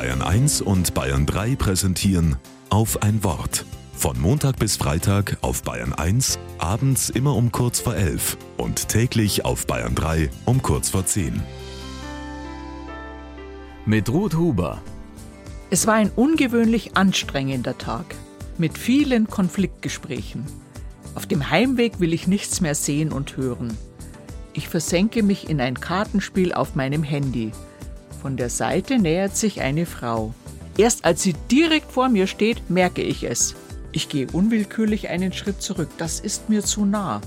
Bayern 1 und Bayern 3 präsentieren auf ein Wort. Von Montag bis Freitag auf Bayern 1, abends immer um kurz vor 11 und täglich auf Bayern 3 um kurz vor 10. Mit Ruth Huber. Es war ein ungewöhnlich anstrengender Tag mit vielen Konfliktgesprächen. Auf dem Heimweg will ich nichts mehr sehen und hören. Ich versenke mich in ein Kartenspiel auf meinem Handy. Von der Seite nähert sich eine Frau. Erst als sie direkt vor mir steht, merke ich es. Ich gehe unwillkürlich einen Schritt zurück. Das ist mir zu nah.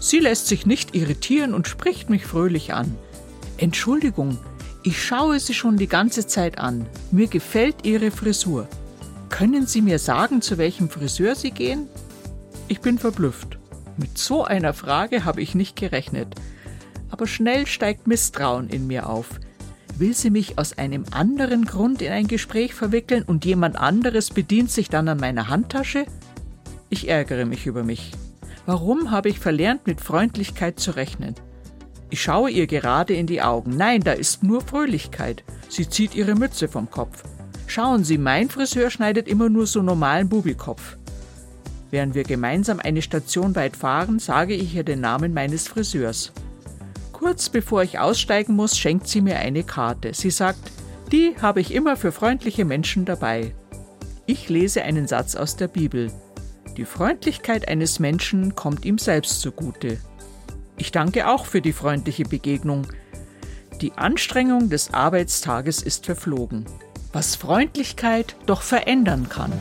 Sie lässt sich nicht irritieren und spricht mich fröhlich an. Entschuldigung, ich schaue Sie schon die ganze Zeit an. Mir gefällt Ihre Frisur. Können Sie mir sagen, zu welchem Friseur Sie gehen? Ich bin verblüfft. Mit so einer Frage habe ich nicht gerechnet. Aber schnell steigt Misstrauen in mir auf. Will sie mich aus einem anderen Grund in ein Gespräch verwickeln und jemand anderes bedient sich dann an meiner Handtasche? Ich ärgere mich über mich. Warum habe ich verlernt, mit Freundlichkeit zu rechnen? Ich schaue ihr gerade in die Augen. Nein, da ist nur Fröhlichkeit. Sie zieht ihre Mütze vom Kopf. Schauen Sie, mein Friseur schneidet immer nur so normalen Bubikopf. Während wir gemeinsam eine Station weit fahren, sage ich ihr den Namen meines Friseurs. Kurz bevor ich aussteigen muss, schenkt sie mir eine Karte. Sie sagt, die habe ich immer für freundliche Menschen dabei. Ich lese einen Satz aus der Bibel. Die Freundlichkeit eines Menschen kommt ihm selbst zugute. Ich danke auch für die freundliche Begegnung. Die Anstrengung des Arbeitstages ist verflogen. Was Freundlichkeit doch verändern kann.